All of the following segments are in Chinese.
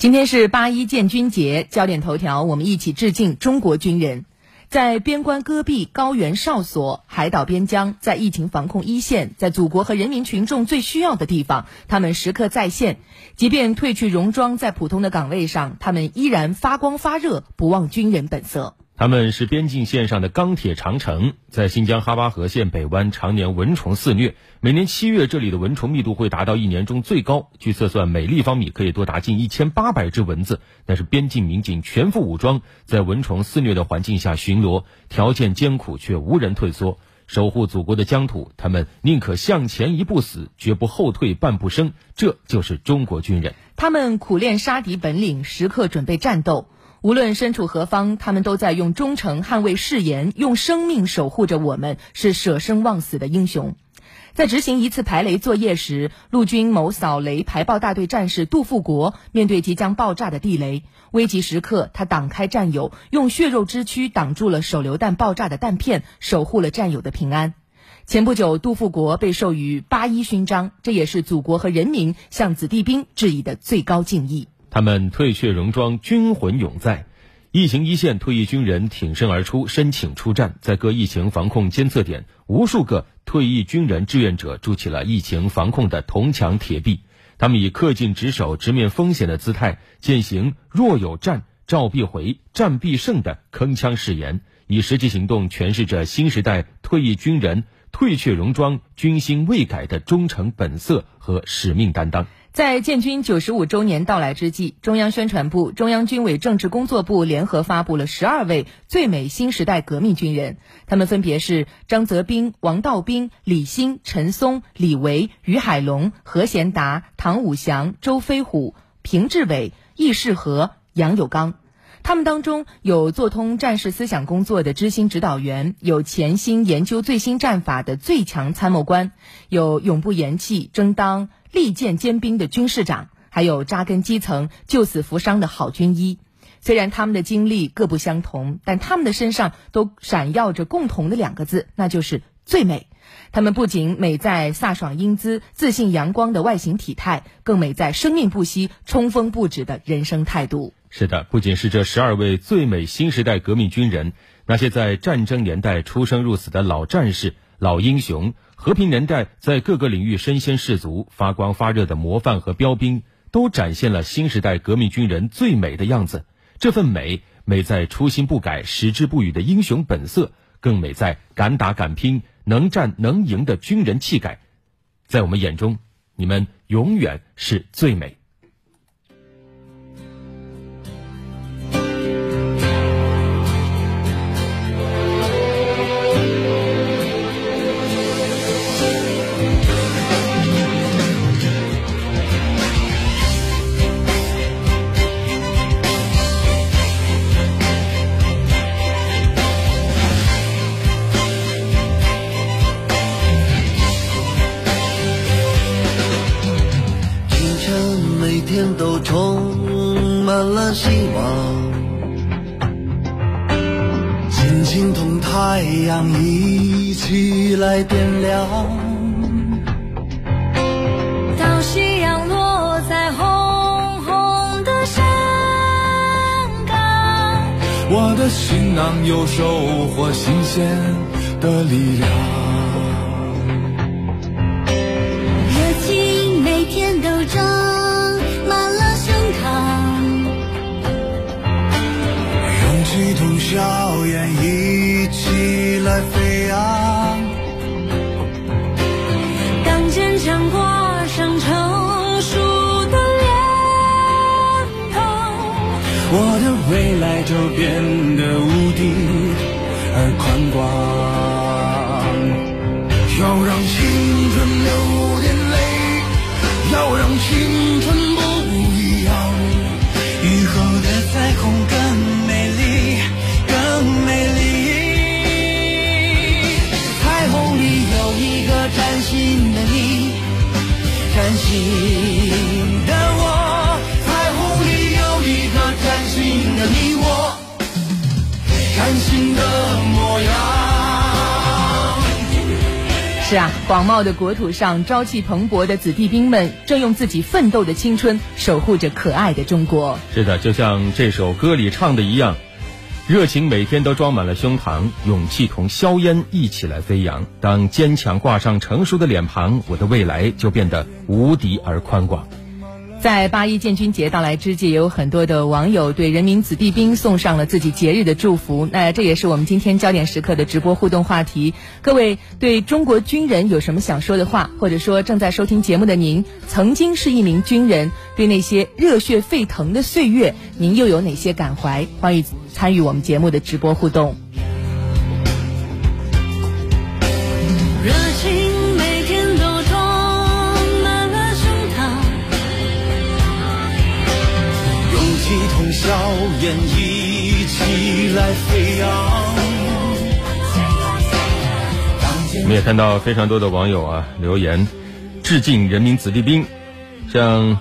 今天是八一建军节，焦点头条，我们一起致敬中国军人。在边关戈壁、高原哨所、海岛边疆，在疫情防控一线，在祖国和人民群众最需要的地方，他们时刻在线。即便褪去戎装，在普通的岗位上，他们依然发光发热，不忘军人本色。他们是边境线上的钢铁长城，在新疆哈巴河县北湾常年蚊虫肆虐，每年七月这里的蚊虫密度会达到一年中最高。据测算，每立方米可以多达近一千八百只蚊子。但是边境民警全副武装，在蚊虫肆虐的环境下巡逻，条件艰苦却无人退缩，守护祖国的疆土。他们宁可向前一步死，绝不后退半步生。这就是中国军人。他们苦练杀敌本领，时刻准备战斗。无论身处何方，他们都在用忠诚捍卫誓言，用生命守护着我们，是舍生忘死的英雄。在执行一次排雷作业时，陆军某扫雷排爆大队战士杜富国面对即将爆炸的地雷，危急时刻他挡开战友，用血肉之躯挡住了手榴弹爆炸的弹片，守护了战友的平安。前不久，杜富国被授予八一勋章，这也是祖国和人民向子弟兵致以的最高敬意。他们褪却戎装，军魂永在。疫情一线退役军人挺身而出，申请出战，在各疫情防控监测点，无数个退役军人志愿者筑起了疫情防控的铜墙铁壁。他们以恪尽职守、直面风险的姿态，践行“若有战，召必回，战必胜”的铿锵誓言，以实际行动诠释着新时代退役军人褪却戎装、军心未改的忠诚本色和使命担当。在建军九十五周年到来之际，中央宣传部、中央军委政治工作部联合发布了十二位最美新时代革命军人，他们分别是张泽斌、王道兵、李欣、陈松、李维、于海龙、何贤达、唐武祥、周飞虎、平志伟、易世和、杨有刚。他们当中有做通战士思想工作的知心指导员，有潜心研究最新战法的最强参谋官，有永不言弃、争当。利剑尖兵的军士长，还有扎根基层、救死扶伤的好军医。虽然他们的经历各不相同，但他们的身上都闪耀着共同的两个字，那就是最美。他们不仅美在飒爽英姿、自信阳光的外形体态，更美在生命不息、冲锋不止的人生态度。是的，不仅是这十二位最美新时代革命军人，那些在战争年代出生入死的老战士。老英雄，和平年代在各个领域身先士卒、发光发热的模范和标兵，都展现了新时代革命军人最美的样子。这份美，美在初心不改、矢志不渝的英雄本色，更美在敢打敢拼、能战能赢的军人气概。在我们眼中，你们永远是最美。了希望，紧紧同太阳一起来点亮。当夕阳落在红红的山岗，我的行囊有收获新鲜的力量。热情每天都涨硝烟一起来飞扬，当坚强挂上成熟的脸庞，我的未来就变得无敌而宽广。是啊，广袤的国土上，朝气蓬勃的子弟兵们正用自己奋斗的青春守护着可爱的中国。是的，就像这首歌里唱的一样，热情每天都装满了胸膛，勇气同硝烟一起来飞扬。当坚强挂上成熟的脸庞，我的未来就变得无敌而宽广。在八一建军节到来之际，也有很多的网友对人民子弟兵送上了自己节日的祝福。那这也是我们今天焦点时刻的直播互动话题。各位对中国军人有什么想说的话，或者说正在收听节目的您曾经是一名军人，对那些热血沸腾的岁月，您又有哪些感怀？欢迎参与我们节目的直播互动。我们也看到非常多的网友啊留言，致敬人民子弟兵，像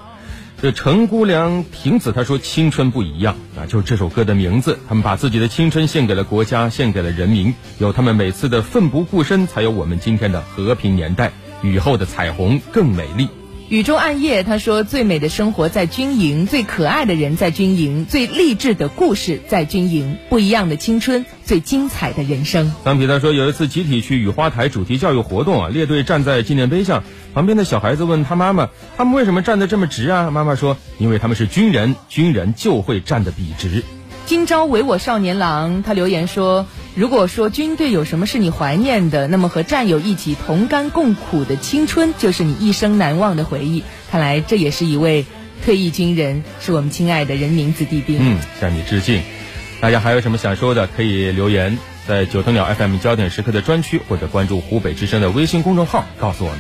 这陈姑娘婷子她说青春不一样啊，就是这首歌的名字。他们把自己的青春献给了国家，献给了人民，有他们每次的奋不顾身，才有我们今天的和平年代。雨后的彩虹更美丽。宇宙暗夜，他说：“最美的生活在军营，最可爱的人在军营，最励志的故事在军营，不一样的青春，最精彩的人生。”桑皮他说，有一次集体去雨花台主题教育活动啊，列队站在纪念碑上，旁边的小孩子问他妈妈：“他们为什么站得这么直啊？”妈妈说：“因为他们是军人，军人就会站得笔直。”今朝唯我少年郎，他留言说：“如果说军队有什么是你怀念的，那么和战友一起同甘共苦的青春，就是你一生难忘的回忆。看来这也是一位退役军人，是我们亲爱的人民子弟兵。”嗯，向你致敬。大家还有什么想说的，可以留言在九头鸟 FM 焦点时刻的专区，或者关注湖北之声的微信公众号，告诉我们。